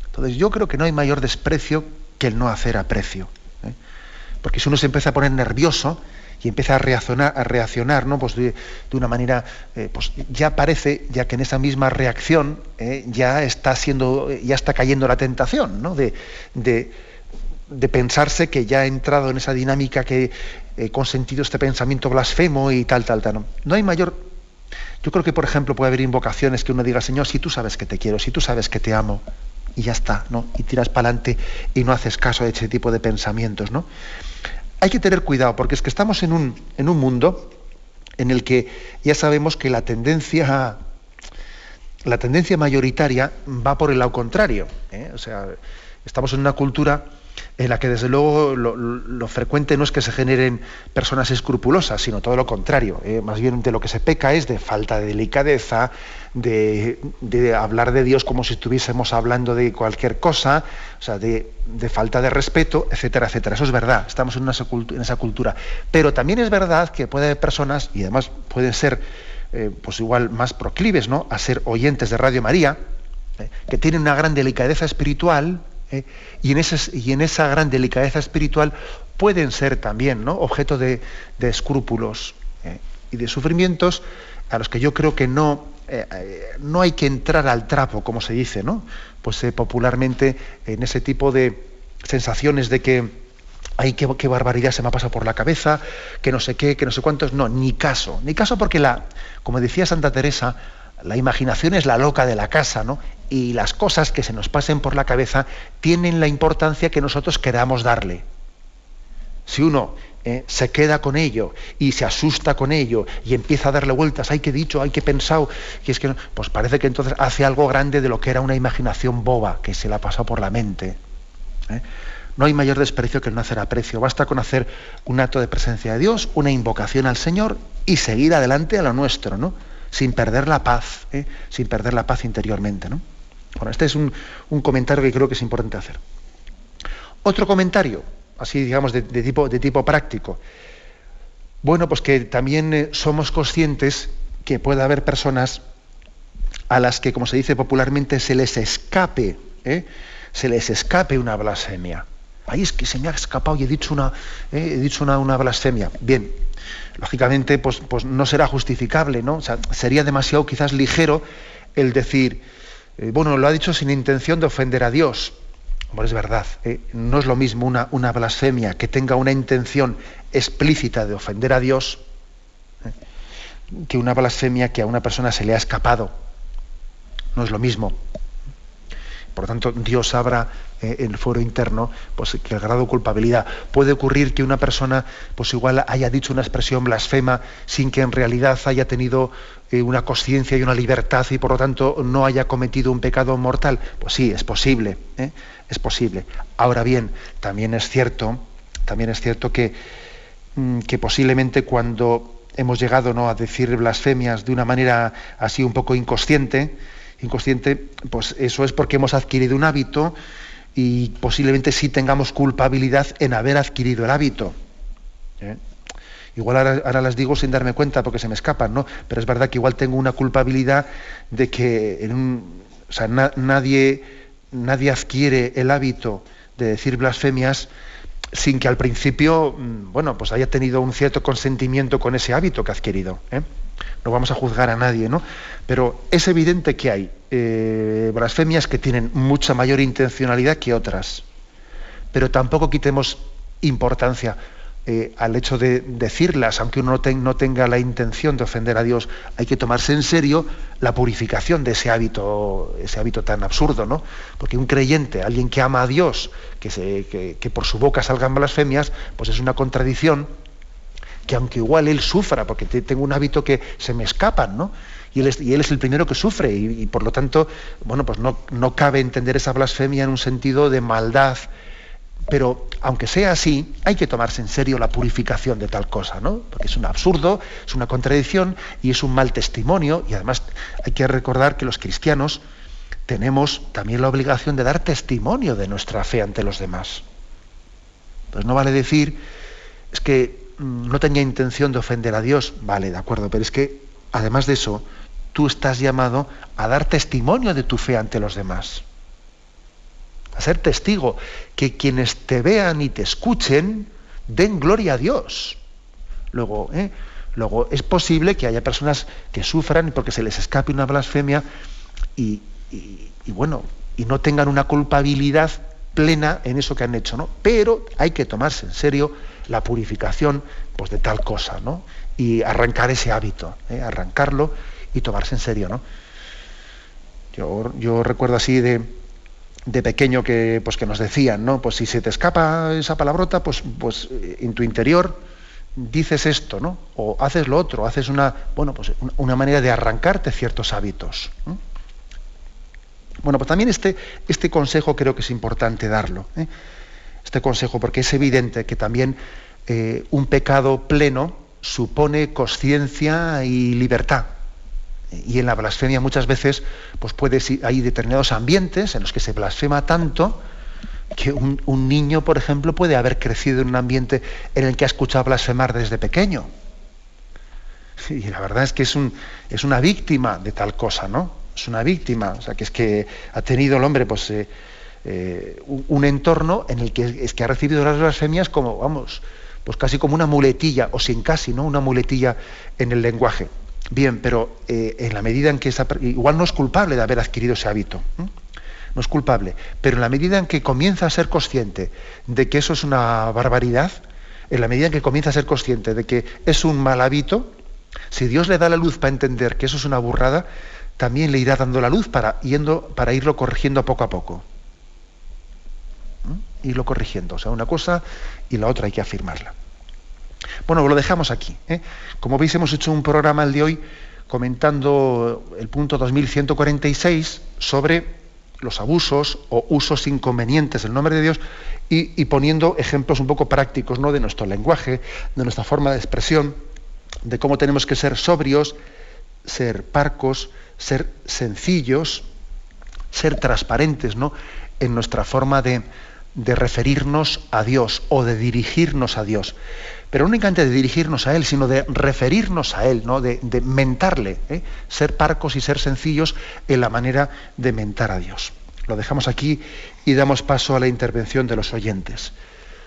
Entonces yo creo que no hay mayor desprecio que el no hacer aprecio. ¿eh? Porque si uno se empieza a poner nervioso y empieza a reaccionar, a reaccionar ¿no? pues de, una manera, eh, pues ya parece, ya que en esa misma reacción ¿eh? ya está siendo, ya está cayendo la tentación, ¿no? de, de, de pensarse que ya ha entrado en esa dinámica que he consentido este pensamiento blasfemo y tal, tal, tal. No, no hay mayor yo creo que, por ejemplo, puede haber invocaciones que uno diga, Señor, si tú sabes que te quiero, si tú sabes que te amo, y ya está, ¿no? Y tiras para adelante y no haces caso de ese tipo de pensamientos, ¿no? Hay que tener cuidado, porque es que estamos en un, en un mundo en el que ya sabemos que la tendencia, la tendencia mayoritaria va por el lado contrario. ¿eh? O sea, estamos en una cultura en la que desde luego lo, frecuente no es que se generen personas escrupulosas, sino todo lo contrario. ¿eh? Más bien de lo que se peca es de falta de delicadeza, de, hablar de Dios como si estuviésemos hablando de cualquier cosa, o sea, de, falta de respeto, etcétera, etcétera. Eso es verdad, estamos en, una, en, esa cultura. Pero también es verdad que puede haber personas, y además pueden ser eh, pues igual más proclives ¿no? a ser oyentes de Radio María, ¿eh? que tienen una gran delicadeza espiritual, ¿eh? y, en esa gran delicadeza espiritual pueden ser también ¿no? objeto de, escrúpulos ¿eh? y de sufrimientos a los que yo creo que no, eh, no hay que entrar al trapo, como se dice, ¿no? Pues popularmente en ese tipo de sensaciones de que hay qué, qué, barbaridad se me ha pasado por la cabeza, que no sé qué, que no sé cuántos. No, ni caso. Ni caso porque la, como decía Santa Teresa, la imaginación es la loca de la casa, ¿no? Y las cosas que se nos pasen por la cabeza tienen la importancia que nosotros queramos darle. Si uno eh, se queda con ello y se asusta con ello y empieza a darle vueltas, hay que dicho, hay que pensado, es que pues parece que entonces hace algo grande de lo que era una imaginación boba que se le ha pasado por la mente. ¿eh? No hay mayor desprecio que no hacer aprecio. Basta con hacer un acto de presencia de Dios, una invocación al Señor y seguir adelante a lo nuestro, ¿no? sin perder la paz, ¿eh? sin perder la paz interiormente. ¿no? Bueno, este es un, comentario que creo que es importante hacer. Otro comentario, así digamos, de, tipo, de tipo práctico. Bueno, pues que también eh, somos conscientes que puede haber personas a las que, como se dice popularmente, se les escape, ¿eh? se les escape una blasfemia. Ahí es que se me ha escapado y he dicho una, he dicho una, una blasfemia. Bien, lógicamente pues, pues no será justificable, ¿no? sería demasiado quizás ligero el decir, eh, bueno, lo ha dicho sin intención de ofender a Dios. Bueno, es verdad, ¿eh? no es lo mismo una, blasfemia que tenga una intención explícita de ofender a Dios ¿eh? que una blasfemia que a una persona se le ha escapado. No es lo mismo. Por lo tanto, Dios abra eh, el foro interno pues, que el grado de culpabilidad. Puede ocurrir que una persona pues igual haya dicho una expresión blasfema sin que en realidad haya tenido eh, una conciencia y una libertad y por lo tanto no haya cometido un pecado mortal. Pues sí, es posible, ¿eh? es posible. Ahora bien, también es cierto, también es cierto que, mm, que posiblemente cuando hemos llegado ¿no? a decir blasfemias de una manera así un poco inconsciente, inconsciente, pues eso es porque hemos adquirido un hábito y posiblemente sí tengamos culpabilidad en haber adquirido el hábito. ¿eh? Igual ahora, las digo sin darme cuenta porque se me escapan, ¿no? Pero es verdad que igual tengo una culpabilidad de que en un, o sea, nadie, nadie adquiere el hábito de decir blasfemias sin que al principio, mm, bueno, pues haya tenido un cierto consentimiento con ese hábito que ha adquirido. ¿eh? No vamos a juzgar a nadie, ¿no? Pero es evidente que hay eh, blasfemias que tienen mucha mayor intencionalidad que otras. Pero tampoco quitemos importancia eh, al hecho de decirlas, aunque uno no, tenga la intención de ofender a Dios, hay que tomarse en serio la purificación de ese hábito, ese hábito tan absurdo, ¿no? Porque un creyente, alguien que ama a Dios, que, que por su boca salgan blasfemias, pues es una contradicción que aunque igual él sufra, porque tengo un hábito que se me escapan, ¿no? Y él es, el primero que sufre, y, por lo tanto, bueno, pues no, no cabe entender esa blasfemia en un sentido de maldad. Pero aunque sea así, hay que tomarse en serio la purificación de tal cosa, ¿no? Porque es un absurdo, es una contradicción y es un mal testimonio. Y además hay que recordar que los cristianos tenemos también la obligación de dar testimonio de nuestra fe ante los demás. Entonces no vale decir es que no tenía intención de ofender a Dios, vale, de acuerdo, pero es que además de eso, tú estás llamado a dar testimonio de tu fe ante los demás. A ser testigo, que quienes te vean y te escuchen den gloria a Dios. Luego, ¿eh? Luego, es posible que haya personas que sufran porque se les escape una blasfemia y, bueno, y no tengan una culpabilidad plena en eso que han hecho, ¿no? Pero hay que tomarse en serio la purificación pues, de tal cosa, ¿no? Y arrancar ese hábito, ¿eh? arrancarlo y tomarse en serio, ¿no? Yo, recuerdo así de, de, pequeño que, pues, que nos decían, ¿no? Pues si se te escapa esa palabrota, pues, pues eh, en tu interior dices esto, ¿no? O haces lo otro, haces una, bueno, pues una manera de arrancarte ciertos hábitos. Bueno, pues también este, este consejo creo que es importante darlo. ¿eh? Este consejo, porque es evidente que también eh, un pecado pleno supone conciencia y libertad. Y en la blasfemia muchas veces pues puede, hay determinados ambientes en los que se blasfema tanto que un, niño, por ejemplo, puede haber crecido en un ambiente en el que ha escuchado blasfemar desde pequeño. Y la verdad es que es, un, es una víctima de tal cosa, ¿no? Es una víctima. O sea, que es que ha tenido el hombre, pues, eh, eh, un, entorno en el que es que ha recibido las blasfemias como, vamos, pues casi como una muletilla, o sin casi, ¿no? Una muletilla en el lenguaje. Bien, pero eh, en la medida en que esa, igual no es culpable de haber adquirido ese hábito no es culpable, pero en la medida en que comienza a ser consciente de que eso es una barbaridad, en la medida en que comienza a ser consciente de que es un mal hábito, si Dios le da la luz para entender que eso es una burrada, también le irá dando la luz para, yendo, para irlo corrigiendo poco a poco. Irlo corrigiendo. O sea, una cosa y la otra hay que afirmarla. Bueno, lo dejamos aquí. ¿eh? Como veis, hemos hecho un programa el de hoy comentando el punto 2146 sobre los abusos o usos inconvenientes del nombre de Dios y, poniendo ejemplos un poco prácticos ¿no? de nuestro lenguaje, de nuestra forma de expresión, de cómo tenemos que ser sobrios, ser parcos, ser sencillos, ser transparentes ¿no? en nuestra forma de, referirnos a Dios o de dirigirnos a Dios. Pero no únicamente de dirigirnos a Él, sino de referirnos a Él, ¿no? de, mentarle, ¿eh? ser parcos y ser sencillos en la manera de mentar a Dios. Lo dejamos aquí y damos paso a la intervención de los oyentes.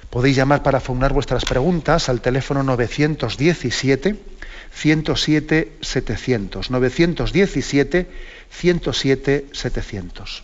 Podéis llamar para formular vuestras preguntas al teléfono 917 107 700. 917 107 700.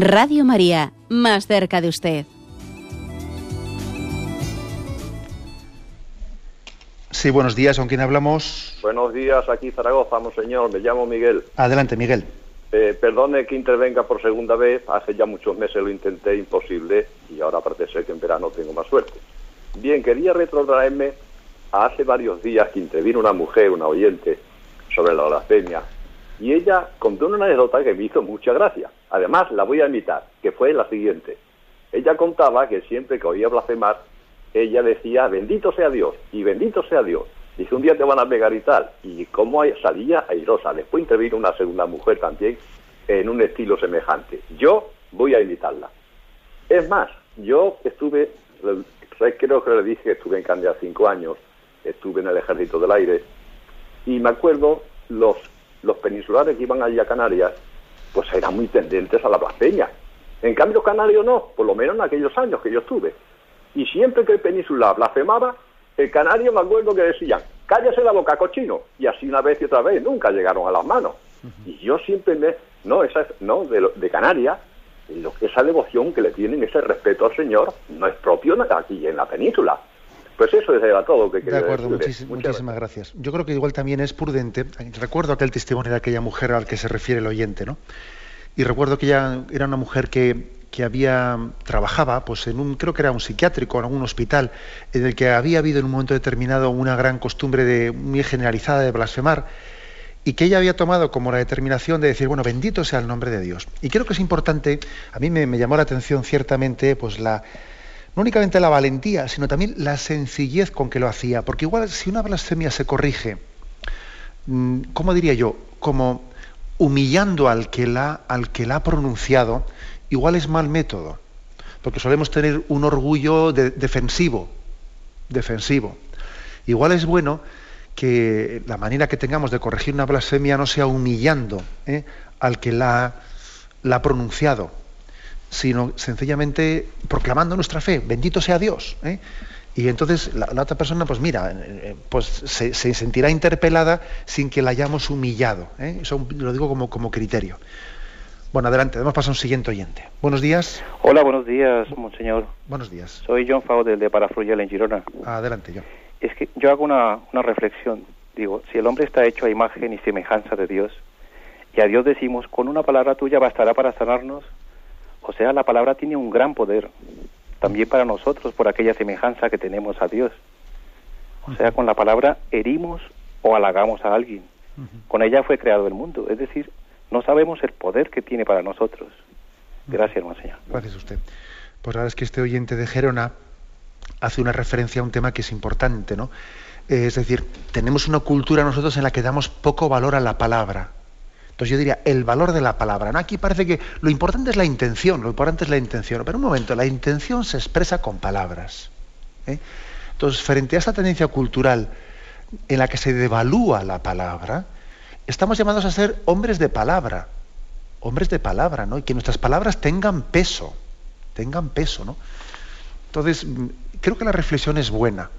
Radio María, más cerca de usted. Sí, buenos días, ¿con quién hablamos? Buenos días, aquí Zaragoza, señor, me llamo Miguel. Adelante, Miguel. Eh, perdone que intervenga por segunda vez, hace ya muchos meses lo intenté, imposible, y ahora parece ser que en verano tengo más suerte. Bien, quería retrotraerme a hace varios días que intervino una mujer, una oyente, sobre la blasfemia, y ella contó una anécdota que me hizo mucha gracia. Además, la voy a imitar, que fue la siguiente. Ella contaba que siempre que oía blasfemar, ella decía, bendito sea Dios, y bendito sea Dios. Dice, un día te van a pegar y tal. Y como salía airosa. Después intervino una segunda mujer también en un estilo semejante. Yo voy a imitarla. Es más, yo estuve, creo que le dije estuve en Candia cinco años, estuve en el Ejército del Aire, y me acuerdo, los, los peninsulares que iban allí a Canarias, pues eran muy tendentes a la blasfemia. En cambio, los canarios no, por lo menos en aquellos años que yo estuve. Y siempre que el península blasfemaba, El canario me acuerdo que decían, cállese la boca, cochino. Y así una vez y otra vez, nunca llegaron a las manos. Y yo siempre me, no, esa, no, de, de Canarias, lo, esa devoción que le tienen, ese respeto al Señor, no es propio aquí en la península. Pues eso era todo que quería De acuerdo, muchísimas gracias. Yo creo que igual también es prudente. Recuerdo aquel testimonio de aquella mujer al que se refiere el oyente, ¿no? Y recuerdo que ella era una mujer que, que había trabajaba pues en un creo que era un psiquiátrico en algún hospital en el que había habido en un momento determinado una gran costumbre de muy generalizada de blasfemar y que ella había tomado como la determinación de decir, bueno, bendito sea el nombre de Dios. Y creo que es importante, a mí me, llamó la atención ciertamente, pues la, no únicamente la valentía, sino también la sencillez con que lo hacía, porque igual si una blasfemia se corrige, mm, ¿cómo diría yo? Como humillando al que la, ha pronunciado, igual es mal método, porque solemos tener un orgullo defensivo, defensivo. Igual es bueno que la manera que tengamos de corregir una blasfemia no sea humillando ¿eh? al que la, ha pronunciado, sino sencillamente proclamando nuestra fe, bendito sea Dios. ¿eh? Y entonces la, otra persona, pues mira, eh, pues se, sentirá interpelada sin que la hayamos humillado. Eso lo digo como, como criterio. Bueno, adelante, damos paso a un siguiente oyente. Buenos días. Hola, buenos días, monseñor. Buenos días. Soy John Fau de Parafruyel en Girona. Adelante, John es que yo hago una, una reflexión. Digo, si el hombre está hecho a imagen y semejanza de Dios, y a Dios decimos, con una palabra tuya bastará para sanarnos, o sea, la palabra tiene un gran poder, también para nosotros, por aquella semejanza que tenemos a Dios. O sea, con la palabra herimos o halagamos a alguien. Con ella fue creado el mundo. Es decir, no sabemos el poder que tiene para nosotros. Gracias, Monseñor. Gracias a usted. Pues verdad es que este oyente de Gerona hace una referencia a un tema que es importante, ¿no? Es decir, tenemos una cultura nosotros en la que damos poco valor a la palabra. Entonces yo diría, el valor de la palabra. ¿no? Aquí parece que lo importante es la intención, lo importante es la intención. Pero un momento, la intención se expresa con palabras. ¿eh? Entonces, frente a esta tendencia cultural en la que se devalúa la palabra, estamos llamados a ser hombres de palabra. Hombres de palabra, ¿no? Y que nuestras palabras tengan peso. Tengan peso, ¿no? Entonces, creo que la reflexión es buena.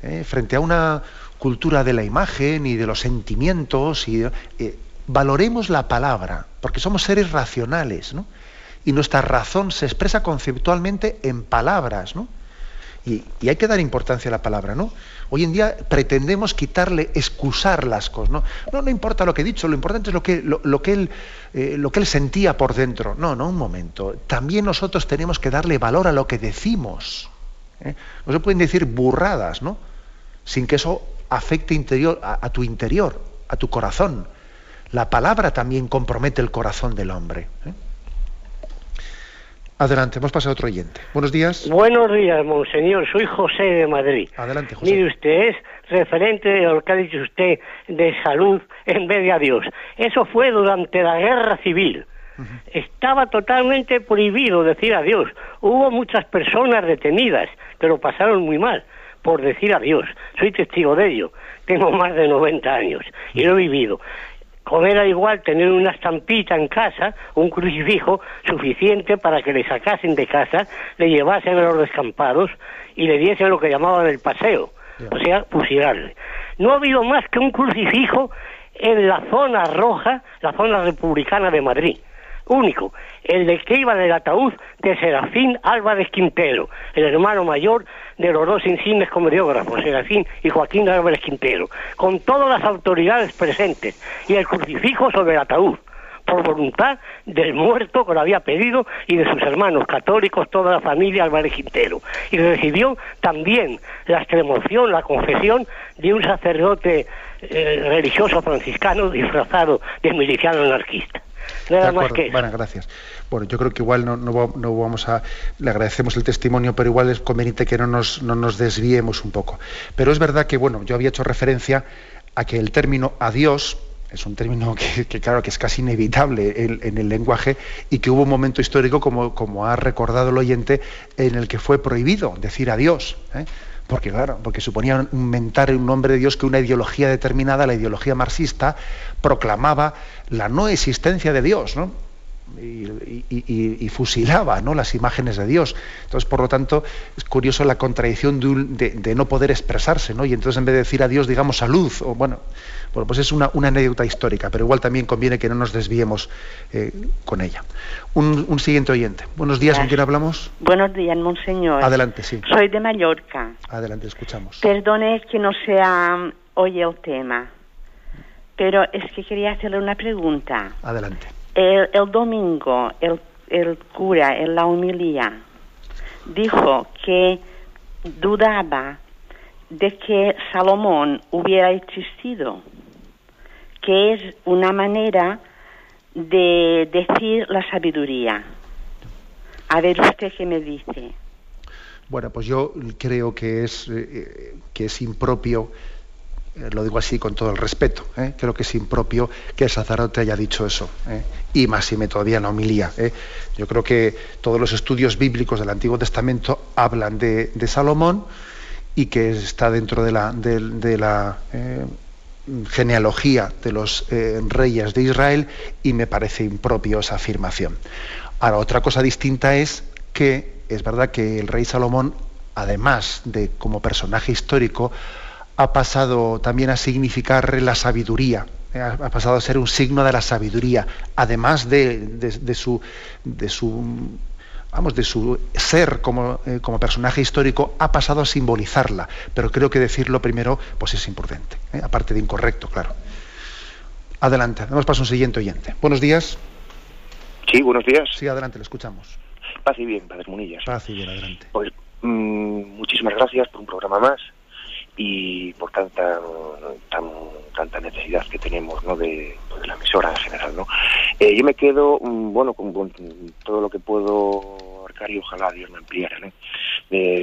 ¿eh? Frente a una cultura de la imagen y de los sentimientos, y, eh, valoremos la palabra, porque somos seres racionales, ¿no? Y nuestra razón se expresa conceptualmente en palabras, ¿no? Y, hay que dar importancia a la palabra, ¿no? Hoy en día pretendemos quitarle, excusar las cosas, ¿no? No, importa lo que he dicho, lo importante es lo que, lo, que, él, eh, lo que él sentía por dentro. No, no, un momento. También nosotros tenemos que darle valor a lo que decimos. ¿eh? No se pueden decir burradas, ¿no? Sin que eso afecte interior, a, tu interior, a tu corazón. La palabra también compromete el corazón del hombre. ¿eh? Adelante, hemos pasado a otro oyente. Buenos días. Buenos días, monseñor. Soy José de Madrid. Adelante, José. Mire usted, es referente de lo que ha dicho usted de salud en vez de a Dios. Eso fue durante la guerra civil. Estaba totalmente prohibido decir adiós. Hubo muchas personas detenidas que lo pasaron muy mal por decir adiós. Soy testigo de ello. Tengo más de 90 años y lo he vivido. Con era igual tener una estampita en casa, un crucifijo suficiente para que le sacasen de casa, le llevasen a los descampados y le diesen lo que llamaban el paseo, o sea, fusilarle. No ha habido más que un crucifijo en la zona roja, la zona republicana de Madrid único, el de que iba del ataúd de Serafín Álvarez Quintero, el hermano mayor de los dos insignes comediógrafos, Serafín y Joaquín Álvarez Quintero, con todas las autoridades presentes y el crucifijo sobre el ataúd por voluntad del muerto que lo había pedido y de sus hermanos católicos, toda la familia Álvarez Quintero. Y recibió también la extremoción, la confesión de un sacerdote eh, religioso franciscano disfrazado de miliciano anarquista. Bueno, gracias. Bueno, yo creo que igual no, no, vamos a... Le agradecemos el testimonio, pero igual es conveniente que no nos, no nos desviemos un poco. Pero es verdad que, bueno, yo había hecho referencia a que el término adiós es un término que, claro que es casi inevitable en, el lenguaje y que hubo un momento histórico, como, como ha recordado el oyente, en el que fue prohibido decir adiós. ¿eh? Porque claro, porque suponía inventar un nombre de Dios que una ideología determinada, la ideología marxista, proclamaba la no existencia de Dios, ¿no? Y, fusilaba ¿no? las imágenes de Dios. Entonces, por lo tanto, es curioso la contradicción de, no poder expresarse, ¿no? Y entonces en vez de decir a Dios, digamos salud, o bueno, bueno pues es una, anécdota histórica, pero igual también conviene que no nos desviemos eh, con ella. Un, siguiente oyente. Buenos días, ¿con quién hablamos? Buenos días, monseñor. Adelante, sí. Soy de Mallorca. Adelante, escuchamos. Perdone que no sea oye el tema, pero es que quería hacerle una pregunta. Adelante. El, domingo, el, el cura en la humilía dijo que dudaba de que Salomón hubiera existido, que es una manera de decir la sabiduría. A ver usted qué me dice. Bueno, pues yo creo que es, eh, que es impropio lo digo así con todo el respeto, ¿eh? creo que es impropio que el sacerdote haya dicho eso, ¿eh? y más si me todavía no homilía. Yo creo que todos los estudios bíblicos del Antiguo Testamento hablan de, Salomón y que está dentro de la, de, la genealogía de los reyes de Israel y me parece impropio esa afirmación. Ahora, otra cosa distinta es que es verdad que el rey Salomón, además de como personaje histórico, ha pasado también a significar la sabiduría, eh, ha pasado a ser un signo de la sabiduría, además de, su, de su vamos, de su ser como, eh, como, personaje histórico, ha pasado a simbolizarla. Pero creo que decirlo primero, pues es imprudente, eh, aparte de incorrecto, claro. Adelante, damos paso a un siguiente oyente. Buenos días. Sí, buenos días. Sí, adelante, le escuchamos. Paz y bien, Padre Munillas. Paz y bien, adelante. Pues mm, muchísimas gracias por un programa más y por tanta tanta necesidad que tenemos ¿no? de, la emisora en general no eh, yo me quedo mm, bueno con, todo lo que puedo abarcar y ojalá Dios me ampliara ¿no?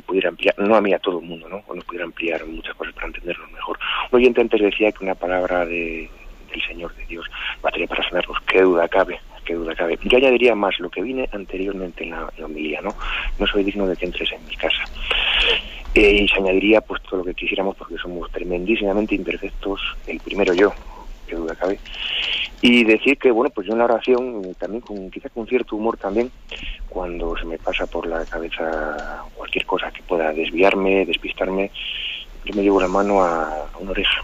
pudiera ampliar no a mí a todo el mundo no o nos pudiera ampliar muchas cosas para entenderlo mejor. Un oyente antes decía que una palabra de, del Señor de Dios bastaría para sanarnos qué duda cabe qué duda cabe. Yo añadiría más lo que vine anteriormente en la, en la homilía no no soy digno de que entres en mi casa eh, y se añadiría pues todo lo que quisiéramos porque somos tremendísimamente imperfectos, el primero yo, que duda cabe. Y decir que, bueno, pues yo en la oración, también con quizás con cierto humor también, cuando se me pasa por la cabeza cualquier cosa que pueda desviarme, despistarme, yo me llevo la mano a, una oreja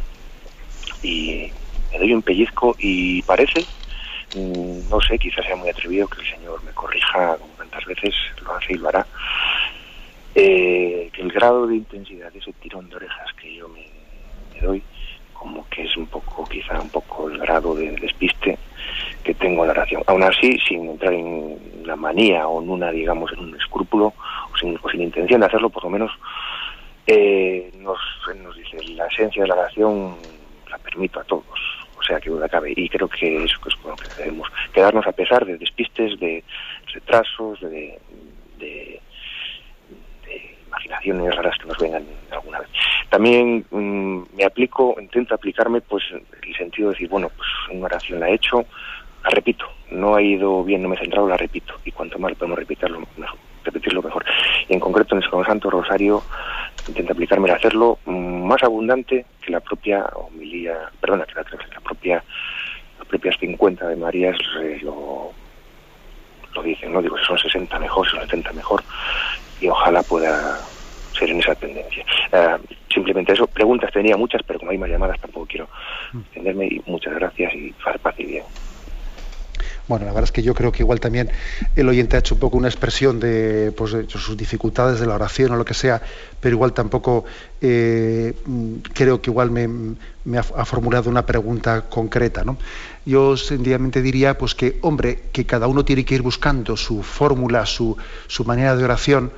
y me doy un pellizco y parece, mm, no sé, quizás sea muy atrevido que el Señor me corrija como tantas veces lo hace y lo hará, eh, el grado de intensidad de ese tirón de orejas que yo me, doy, como que es un poco, quizá un poco el grado de despiste que tengo en la oración. Aún así, sin entrar en la manía o en una, digamos, en un escrúpulo, o sin, sin intención de hacerlo, por lo menos, eh, nos, nos dice, la esencia de la oración la permito a todos, o sea que duda cabe, y creo que eso es con lo que debemos quedarnos a pesar de despistes, de retrasos, de imaginaciones raras que nos vengan alguna vez. También mm, me aplico, intento aplicarme pues el sentido de decir, bueno, pues una oración la he hecho, la repito, no ha ido bien, no me he centrado, la repito, y cuanto más podemos repetirlo mejor, repetirlo mejor. Y en concreto en el Santo Rosario intento aplicarme a hacerlo mm, más abundante que la propia homilía, perdona, que la, propia las propias 50 de Marías eh, lo, lo dicen, no digo si son 60 mejor, si son 70 mejor, y ojalá pueda ser en esa tendencia. Eh, simplemente eso, preguntas tenía muchas, pero como hay más llamadas tampoco quiero extenderme y muchas gracias y paz y bien. Bueno, la verdad es que yo creo que igual también el oyente ha hecho un poco una expresión de, pues, sus dificultades de la oración o lo que sea, pero igual tampoco eh, creo que igual me, ha, formulado una pregunta concreta. ¿no? Yo sencillamente diría pues que, hombre, que cada uno tiene que ir buscando su fórmula, su, su manera de oración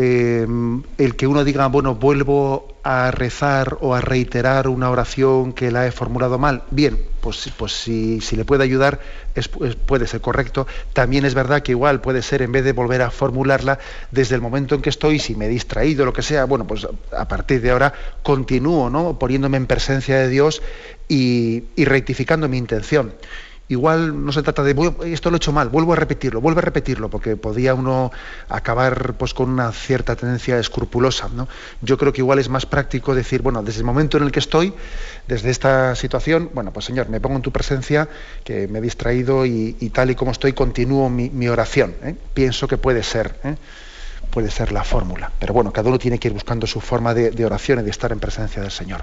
eh, el que uno diga, bueno, vuelvo a rezar o a reiterar una oración que la he formulado mal, bien, pues, pues si, le puede ayudar, puede ser correcto. También es verdad que igual puede ser, en vez de volver a formularla, desde el momento en que estoy, si me he distraído, lo que sea, bueno, pues a partir de ahora continúo, ¿no? Poniéndome en presencia de Dios y rectificando mi intención. Igual no se trata de esto lo he hecho mal, vuelvo a repetirlo, vuelvo a repetirlo, porque podía uno acabar pues con una cierta tendencia escrupulosa. ¿no? Yo creo que igual es más práctico decir, bueno, desde el momento en el que estoy, desde esta situación, bueno, pues Señor, me pongo en tu presencia, que me he distraído y, tal y como estoy, continúo mi, oración. ¿eh? Pienso que puede ser. ¿eh? puede ser la fórmula. Pero bueno, cada uno tiene que ir buscando su forma de oración y de estar en presencia del Señor.